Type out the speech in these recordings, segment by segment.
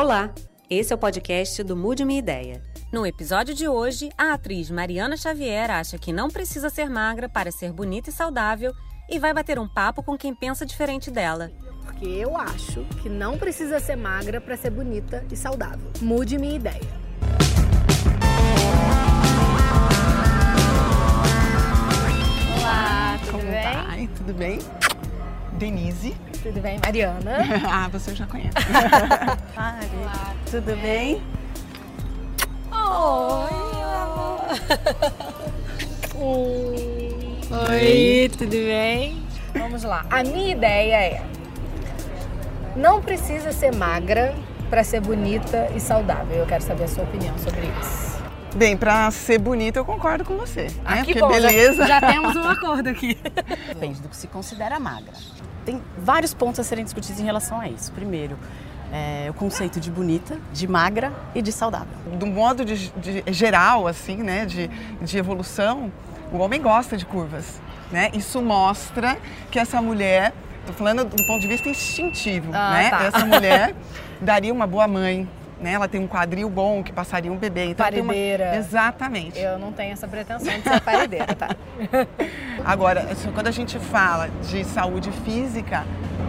Olá, esse é o podcast do Mude Minha Ideia. No episódio de hoje, a atriz Mariana Xavier acha que não precisa ser magra para ser bonita e saudável e vai bater um papo com quem pensa diferente dela. Porque eu acho que não precisa ser magra para ser bonita e saudável. Mude minha ideia. Olá, tudo Como bem? vai? Tudo bem? Denise. Tudo bem, Mariana? ah, você já conhece. Mari, tudo bem? Oi, tudo bem? Vamos lá. A minha ideia é: não precisa ser magra para ser bonita e saudável. Eu quero saber a sua opinião sobre isso. Bem, pra ser bonita eu concordo com você. Né? Ah, que Porque bom, já- beleza. Já, temos um acordo aqui. Depende do que se considera magra. Tem vários pontos a serem discutidos em relação a isso. Primeiro, é, o conceito de bonita, de magra e de saudável. Do modo de, de- geral, assim, né, de, de evolução, o homem gosta de curvas. Né? Isso mostra que essa mulher, tô falando do ponto de vista instintivo, Ah, né? tá. Essa mulher daria uma boa mãe. Né? Ela tem um quadril bom que passaria um bebê. Então tem uma- Paredeira. Exatamente. Eu não tenho essa pretensão de ser paredeira, tá? Agora, assim, quando a gente fala de saúde física,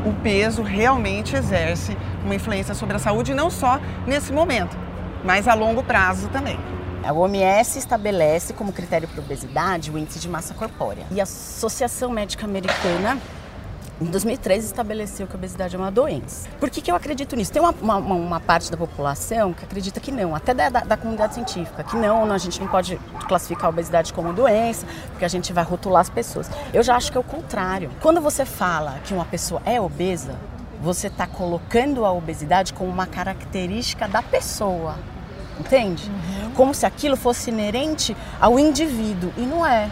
o peso realmente exerce uma influência sobre a saúde, não só nesse momento, mas a longo prazo também. A OMS estabelece como critério para obesidade o índice de massa corpórea. E a Associação Médica Americana, em 2013, estabeleceu que a obesidade é uma doença. Por que, que eu acredito nisso? Tem uma, uma- uma- parte da população que acredita que não, até da, da- da comunidade científica, que não, a gente não pode classificar a obesidade como doença, porque a gente vai rotular as pessoas. Eu já acho que é o contrário. Quando você fala que uma pessoa é obesa, você está colocando a obesidade como uma característica da pessoa. Entende? Como se aquilo fosse inerente ao indivíduo. E não é.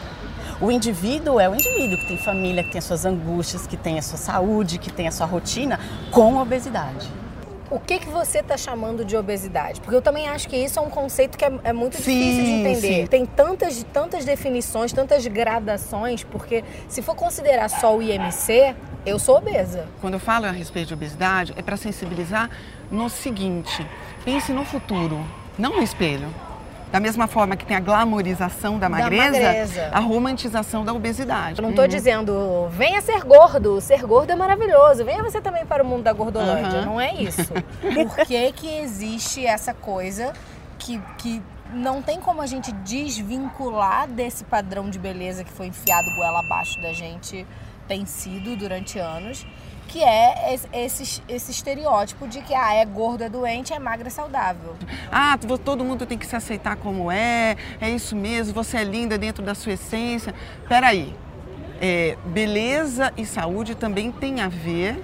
O indivíduo é o indivíduo que tem família, que tem as suas angústias, que tem a sua saúde, que tem a sua rotina com obesidade. O que, que você está chamando de obesidade? Porque eu também acho que isso é um conceito que é, é muito Sim, difícil de entender. sim. Tem tantas, tantas definições, tantas gradações, porque se for considerar só o IMC, eu sou obesa. Quando eu falo a respeito de obesidade, é para sensibilizar no seguinte: pense no futuro, não no espelho. Da mesma forma que tem a glamorização da magreza, magreza. a romantização da obesidade. Eu não tô dizendo, venha ser gordo, ser gordo é maravilhoso, venha você também para o mundo da gordolândia. Não é isso. Por que que existe essa coisa que, que não tem como a gente desvincular desse padrão de beleza que foi enfiado goela abaixo da gente, tem sido durante anos, que é esse, esse, estereótipo de que ah, é gordo, é doente, é magra, é saudável. Ah, todo mundo tem que se aceitar como é, é isso mesmo, você é linda dentro da sua essência. Peraí, é, beleza e saúde também tem a ver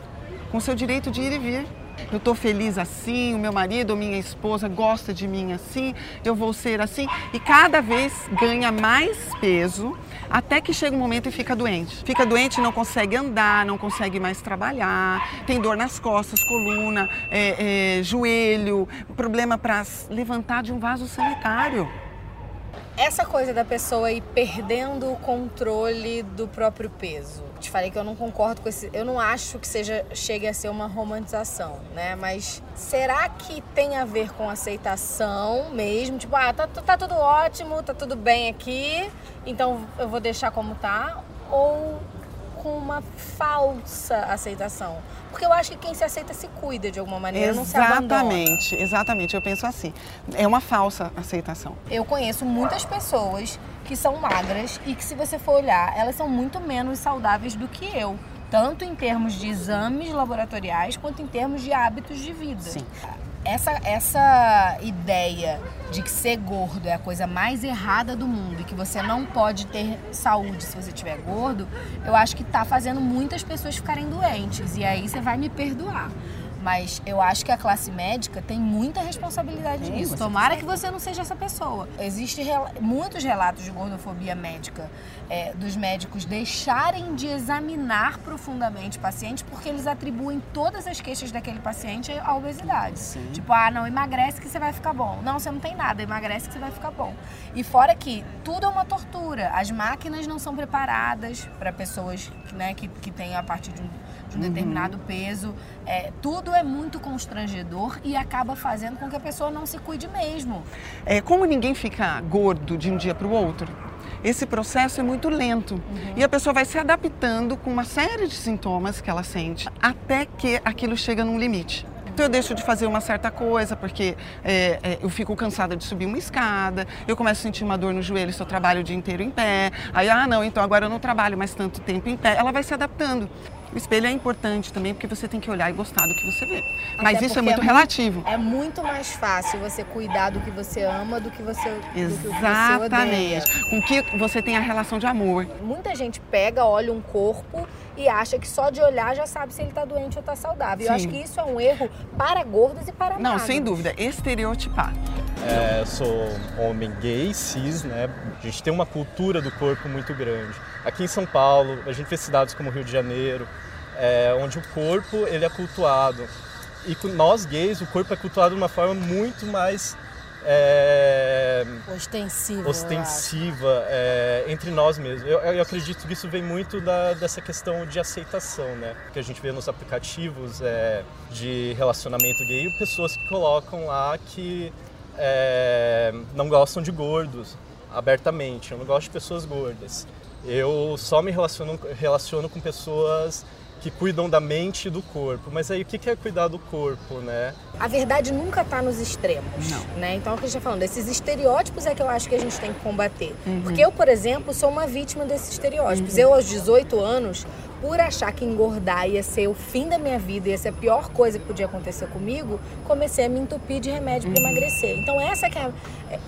com seu direito de ir e vir. Eu estou feliz assim, o meu marido ou minha esposa gosta de mim assim, eu vou ser assim. E cada vez ganha mais peso até que chega um momento e fica doente. Fica doente, não consegue andar, não consegue mais trabalhar, tem dor nas costas, coluna, é, é, joelho, problema para levantar de um vaso sanitário. Essa coisa da pessoa ir perdendo o controle do próprio peso. Te falei que eu não concordo com esse. Eu não acho que seja chegue a ser uma romantização, né? Mas será que tem a ver com aceitação mesmo? Tipo, ah, tá, tá tudo ótimo, tá tudo bem aqui, então eu vou deixar como tá? Ou com uma falsa aceitação? Porque eu acho que quem se aceita se cuida de alguma maneira, não se abandona. Exatamente, exatamente. Eu penso assim. É uma falsa aceitação. Eu conheço muitas pessoas que são magras e que, se você for olhar, elas são muito menos saudáveis do que eu. Tanto em termos de exames laboratoriais quanto em termos de hábitos de vida. Sim. Essa, essa ideia de que ser gordo é a coisa mais errada do mundo e que você não pode ter saúde se você estiver gordo, eu acho que tá fazendo muitas pessoas ficarem doentes. E aí você vai me perdoar. Mas eu acho que a classe médica tem muita responsabilidade Sim, nisso. Tomara que você não seja essa pessoa. Existem muitos relatos de gordofobia médica, é, dos médicos deixarem de examinar profundamente pacientes porque eles atribuem todas as queixas daquele paciente à obesidade. Sim. Tipo, ah, não, emagrece que você vai ficar bom. Não, você não tem nada, emagrece que você vai ficar bom. E fora que tudo é uma tortura. As máquinas não são preparadas para pessoas né, que, que têm a partir de um, de um determinado peso. É, tudo é muito constrangedor e acaba fazendo com que a pessoa não se cuide mesmo. É, como ninguém fica gordo de um dia para o outro, esse processo é muito lento uhum. e a pessoa vai se adaptando com uma série de sintomas que ela sente até que aquilo chega num limite. Então eu deixo de fazer uma certa coisa porque é, é, eu fico cansada de subir uma escada, eu começo a sentir uma dor no joelho se eu trabalho o dia inteiro em pé. Aí, ah, não, então agora eu não trabalho mais tanto tempo em pé. Ela vai se adaptando. O espelho é importante também porque você tem que olhar e gostar do que você vê. Mas Até isso é muito é relativo. é muito mais fácil você cuidar do que você ama do que você Exatamente. Que Com que você tem a relação de amor. Muita gente pega, olha um corpo e acha que só de olhar já sabe se ele está doente ou está saudável. Sim. Eu acho que isso é um erro para gordos e para magros. Não, sem dúvida. Estereotipar. É, sou homem gay, cis, né? A gente tem uma cultura do corpo muito grande. Aqui em São Paulo, a gente vê cidades como Rio de Janeiro, é, onde o corpo ele é cultuado. E nós gays, o corpo é cultuado de uma forma muito mais é, ostensiva, ostensiva é, entre nós mesmos. Eu, eu, acredito que isso vem muito da, dessa questão de aceitação, né? Que a gente vê nos aplicativos é, de relacionamento gay, pessoas que colocam lá que é, não gostam de gordos abertamente. Eu não gosto de pessoas gordas. Eu só me relaciono, relaciono com pessoas que cuidam da mente e do corpo. Mas aí o que é cuidar do corpo, né? A verdade nunca está nos extremos, Não. né? Então, o que a gente está falando, esses estereótipos é que eu acho que a gente tem que combater. Uhum. Porque eu, por exemplo, sou uma vítima desses estereótipos. Uhum. Eu, aos 18 anos, por achar que engordar ia ser o fim da minha vida, ia ser a pior coisa que podia acontecer comigo, comecei a me entupir de remédio uhum. para emagrecer. Então essa que é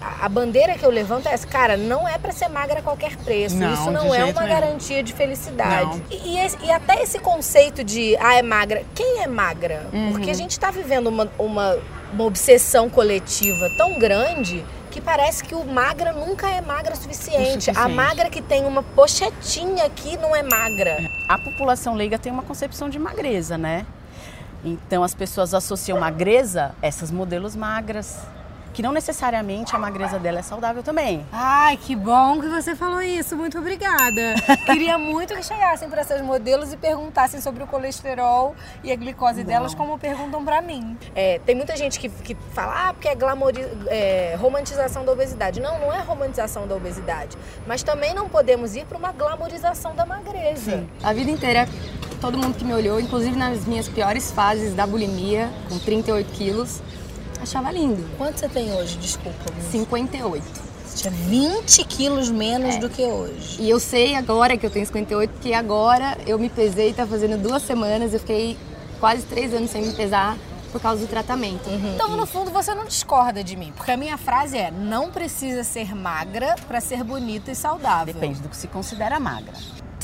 a, a, bandeira que eu levanto é essa, cara, não é para ser magra a qualquer preço. Não, Isso não é uma garantia de felicidade. E, e, e, até esse conceito de ah, é magra. Quem é magra? Uhum. Porque a gente está vivendo uma, uma, uma obsessão coletiva tão grande que parece que o magra nunca é magra o suficiente. o suficiente. A magra que tem uma pochetinha aqui não é magra. A população leiga tem uma concepção de magreza, né? Então as pessoas associam magreza a essas modelos magras que não necessariamente a magreza dela é saudável também. Ai, que bom que você falou isso. Muito obrigada. Queria muito que chegassem para essas modelos e perguntassem sobre o colesterol e a glicose não. delas, como perguntam para mim. É, tem muita gente que, que fala, ah, porque é, glamoriz... é romantização da obesidade. Não, não é romantização da obesidade. Mas também não podemos ir para uma glamorização da magreza. Sim. A vida inteira, todo mundo que me olhou, inclusive nas minhas piores fases da bulimia, com 38 quilos, Achava lindo. Quanto você tem hoje, desculpa? 58. Você tinha 20 quilos menos é. do que hoje. E eu sei agora que eu tenho 58, porque agora eu me pesei, tá fazendo duas semanas, eu fiquei quase três anos sem me pesar por causa do tratamento. Uhum. Então, no fundo, você não discorda de mim, porque a minha frase é: não precisa ser magra para ser bonita e saudável. Depende do que se considera magra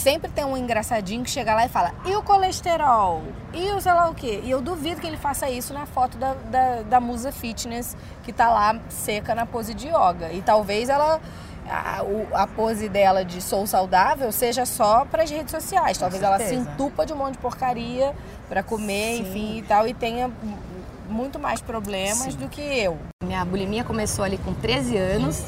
sempre tem um engraçadinho que chega lá e fala: e o colesterol? E o sei lá o quê? E eu duvido que ele faça isso na foto da, da, da musa fitness que tá lá seca na pose de yoga. E talvez ela. A, a pose dela de sou saudável seja só para as redes sociais. Talvez ela se entupa de um monte de porcaria para comer, Sim. enfim e tal, e tenha muito mais problemas Sim. do que eu. Minha bulimia começou ali com 13 anos.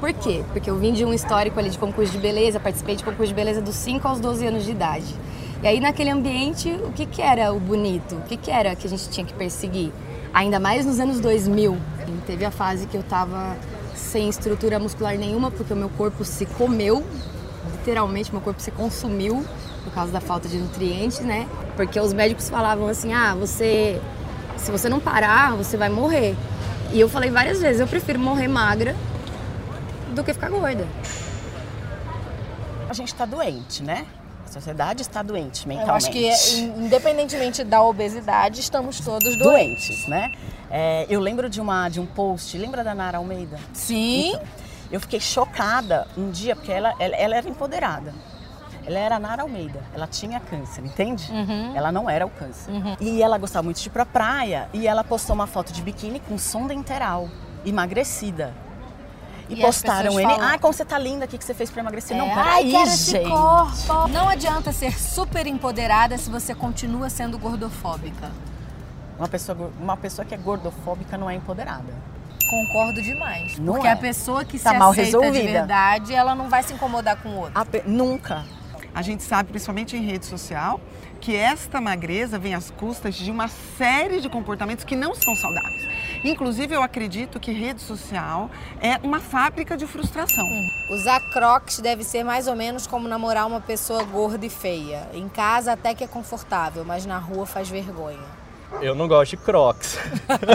Por quê? Porque eu vim de um histórico ali de concurso de beleza, participei de concurso de beleza dos 5 aos 12 anos de idade. E aí naquele ambiente, o que, que era o bonito? O que, que era que a gente tinha que perseguir? Ainda mais nos anos 2000. Teve a fase que eu tava sem estrutura muscular nenhuma, porque o meu corpo se comeu, literalmente meu corpo se consumiu por causa da falta de nutrientes, né? Porque os médicos falavam assim: "Ah, você se você não parar, você vai morrer". E eu falei várias vezes, eu prefiro morrer magra do que ficar gorda. A gente está doente, né? A sociedade está doente mentalmente. Eu acho que, independentemente da obesidade, estamos todos doentes, doentes né? É, eu lembro de, uma, de um post, lembra da Nara Almeida? Sim. Então, eu fiquei chocada um dia, porque ela, ela, ela, era empoderada. Ela era a Nara Almeida, ela tinha câncer, entende? Uhum. Ela não era o câncer. Uhum. E ela gostava muito de ir pra praia e ela postou uma foto de biquíni com sonda interal, emagrecida. E, e postaram ele. Falam... Ah, como você tá linda aqui que você fez pra emagrecer. É, não, peraí, quero gente. Esse corpo. Não adianta ser super empoderada se você continua sendo gordofóbica. Uma pessoa, uma pessoa que é gordofóbica não é empoderada. Concordo demais. Não porque é. a pessoa que tá se mal aceita resolvida. de verdade, ela não vai se incomodar com o outro. Pe... Nunca. A gente sabe, principalmente em rede social, que esta magreza vem às custas de uma série de comportamentos que não são saudáveis. Inclusive, eu acredito que rede social é uma fábrica de frustração. Usar crocs deve ser mais ou menos como namorar uma pessoa gorda e feia. Em casa até que é confortável, mas na rua faz vergonha. Eu não gosto de crocs.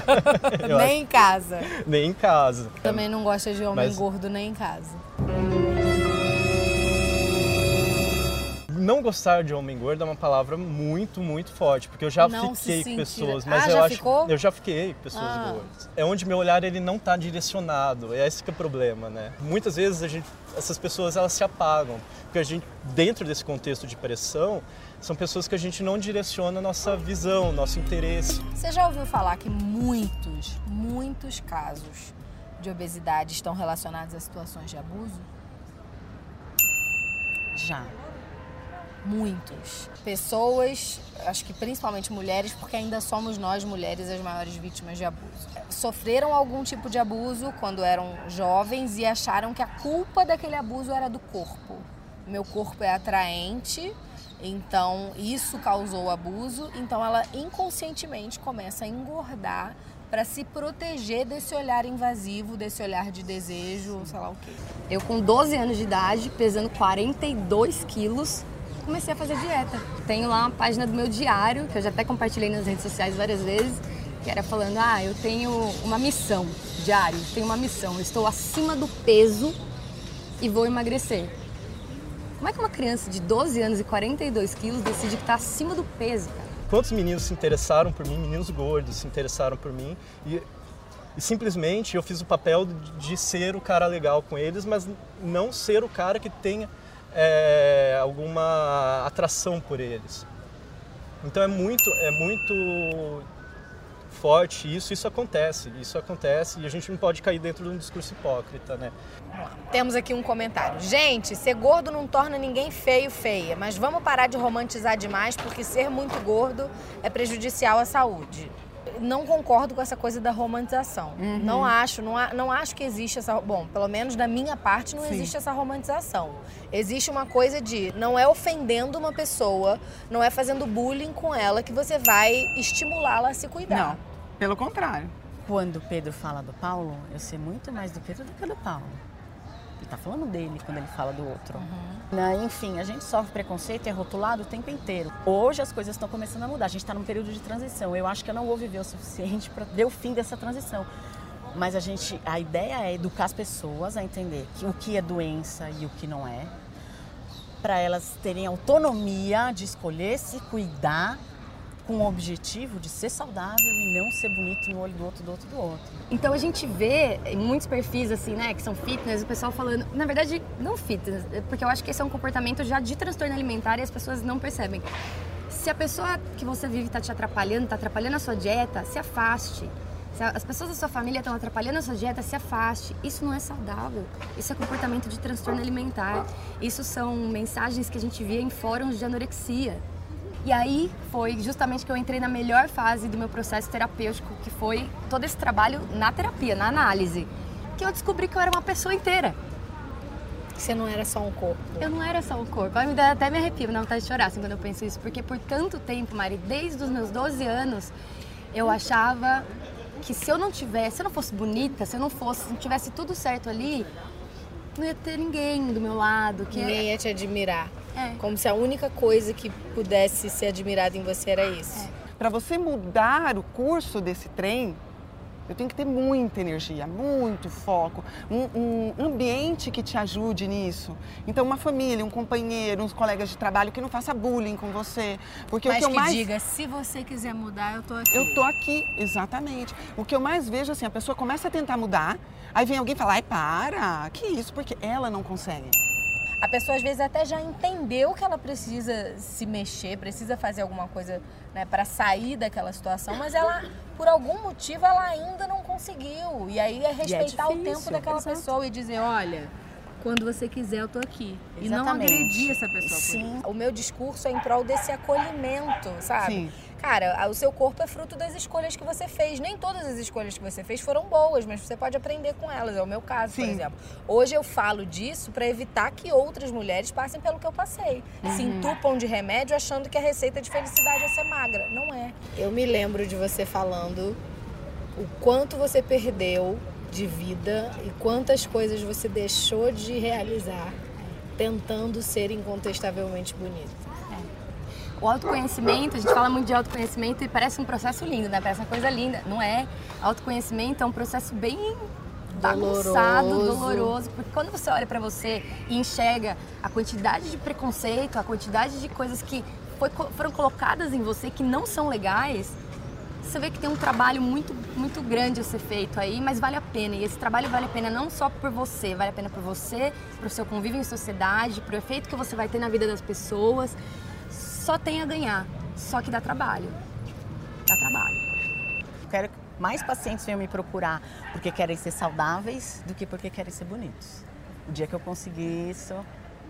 Nem em casa. acho- nem em casa. Também não gosta de homem Mas- gordo nem em casa. Não gostar de homem gordo é uma palavra muito, muito forte, porque eu já Não fiquei com pessoas, Ah, mas eu já acho ficou? eu já fiquei com pessoas Ah. gordas. É onde meu olhar ele não está direcionado. É esse que é o problema, né? Muitas vezes a gente, essas pessoas elas se apagam, porque a gente dentro desse contexto de pressão, são pessoas que a gente não direciona a nossa visão, nosso interesse. Você já ouviu falar que muitos, muitos casos de obesidade estão relacionados a situações de abuso? Já. Muitos. Pessoas, acho que principalmente mulheres, porque ainda somos nós mulheres as maiores vítimas de abuso. Sofreram algum tipo de abuso quando eram jovens e acharam que a culpa daquele abuso era do corpo. Meu corpo é atraente, então isso causou o abuso, então ela inconscientemente começa a engordar para se proteger desse olhar invasivo, desse olhar de desejo, sei lá o quê. Eu com 12 anos de idade, pesando 42 quilos, comecei a fazer dieta. Tenho lá uma página do meu diário, que eu já até compartilhei nas redes sociais várias vezes, que era falando, ah, eu tenho uma missão, diário, tenho uma missão, eu estou acima do peso e vou emagrecer. Como é que uma criança de 12 anos e 42 quilos decide que está acima do peso, cara? Quantos meninos se interessaram por mim, meninos gordos se interessaram por mim e, e simplesmente eu fiz o papel de, ser o cara legal com eles, mas não ser o cara que tenha é, alguma atração por eles. Então é muito, é muito forte isso, isso acontece, isso acontece e a gente não pode cair dentro de um discurso hipócrita, né? Temos aqui um comentário. Gente, ser gordo não torna ninguém feio feia, mas vamos parar de romantizar demais porque ser muito gordo é prejudicial à saúde. Não concordo com essa coisa da romantização. Não acho, não, a- não acho que existe essa. Bom, pelo menos da minha parte, não Sim. existe essa romantização. Existe uma coisa de não é ofendendo uma pessoa, não é fazendo bullying com ela que você vai estimulá-la a se cuidar. Não, pelo contrário. Quando o Pedro fala do Paulo, eu sei muito mais do Pedro do que do Paulo. Ele tá falando dele quando ele fala do outro. Né, Enfim, a gente sofre preconceito e é rotulado o tempo inteiro. Hoje as coisas estão começando a mudar. A gente está num período de transição. Eu acho que eu não vou viver o suficiente para ver o fim dessa transição. Mas a gente, a ideia é educar as pessoas a entender que o que é doença e o que não é, para elas terem autonomia de escolher se cuidar com o objetivo de ser saudável e não ser bonito no olho do outro, do outro, do outro. Então a gente vê em muitos perfis assim, né, que são fitness, o pessoal falando, na verdade, não fitness, porque eu acho que esse é um comportamento já de transtorno alimentar e as pessoas não percebem. Se a pessoa que você vive está te atrapalhando, está atrapalhando a sua dieta, se afaste. Se as pessoas da sua família estão atrapalhando a sua dieta, se afaste. Isso não é saudável. Isso é comportamento de transtorno alimentar. Isso são mensagens que a gente via em fóruns de anorexia. E aí foi justamente que eu entrei na melhor fase do meu processo terapêutico, que foi todo esse trabalho na terapia, na análise. Que eu descobri que eu era uma pessoa inteira. Você não era só um corpo. Eu não era só um corpo. Ai, me dá até me arrepio, dá vontade de chorar assim, quando eu penso isso. Porque por tanto tempo, Mari, desde os meus 12 anos, eu achava que se eu não tivesse, se eu não fosse bonita, se eu não fosse, se não tivesse tudo certo ali, não ia ter ninguém do meu lado. Que Ninguém ia te admirar. É. Como se a única coisa que pudesse ser admirada em você era isso. Para você mudar o curso desse trem, eu tenho que ter muita energia, muito foco, um, um ambiente que te ajude nisso. Então, uma família, um companheiro, uns colegas de trabalho que não faça bullying com você. Porque o Mas que eu que mais. diga, se você quiser mudar, eu tô aqui. Eu tô aqui, exatamente. O que eu mais vejo assim, a pessoa começa a tentar mudar, aí vem alguém falar, ai, para, que isso, porque ela não consegue. A pessoa às vezes até já entendeu que ela precisa se mexer, precisa fazer alguma coisa né, para sair daquela situação, mas ela, por algum motivo, ela ainda não conseguiu. E aí é respeitar o difícil, tempo daquela pessoa e dizer, olha, quando você quiser eu tô aqui. E não Exatamente. agredir essa pessoa. por. Sim. O meu discurso é em prol desse acolhimento, sabe? Sim. Cara, o seu corpo é fruto das escolhas que você fez. Nem todas as escolhas que você fez foram boas, mas você pode aprender com elas. É o meu caso, por Sim. exemplo. Hoje eu falo disso para evitar que outras mulheres passem pelo que eu passei. Se entupam de remédio achando que a receita de felicidade é ser magra. Não é. Eu me lembro de você falando o quanto você perdeu de vida e quantas coisas você deixou de realizar tentando ser incontestavelmente bonita. O autoconhecimento, a gente fala muito de autoconhecimento e parece um processo lindo, né? Parece uma coisa linda. Não é. Autoconhecimento é um processo bem bagunçado, Doloroso. doloroso, porque quando você olha pra você e enxerga a quantidade de preconceito, a quantidade de coisas que foi- foram colocadas em você que não são legais, você vê que tem um trabalho muito, muito grande a ser feito aí, mas vale a pena. E esse trabalho vale a pena não só por você, vale a pena por você, pro seu convívio em sociedade, pro efeito que você vai ter na vida das pessoas. Só tem a ganhar, só que dá trabalho. Dá trabalho. Quero que mais pacientes venham me procurar porque querem ser saudáveis do que porque querem ser bonitos. O dia que eu conseguir isso,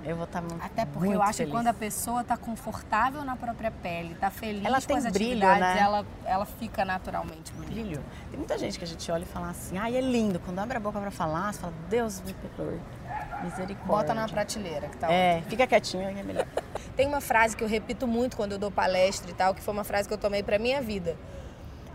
eu vou estar muito Até porque muito eu acho feliz. que quando a pessoa tá confortável na própria pele, tá feliz Ela com tem as brilho, né? ela, ela fica naturalmente bonita. brilho. Tem muita gente que a gente olha e fala assim, ai, é lindo. Quando abre a boca pra falar, você fala, Deus me perdoe. Misericórdia. Bota na prateleira que tá É, fica quietinho, é melhor. Tem uma frase que eu repito muito quando eu dou palestra e tal, que foi uma frase que eu tomei pra minha vida.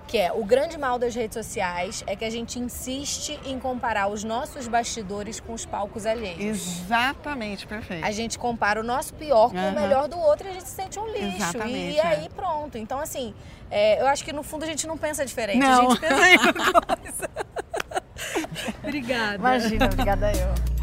Que é, o grande mal das redes sociais é que a gente insiste em comparar os nossos bastidores com os palcos alheios. Exatamente, perfeito. A gente compara o nosso pior com Aham. o melhor do outro e a gente se sente um lixo. Exatamente, e, é. aí pronto. Então, assim, é, eu acho que no fundo a gente não pensa diferente. Não. A gente pensa em coisa. Obrigada. Imagina, obrigada eu.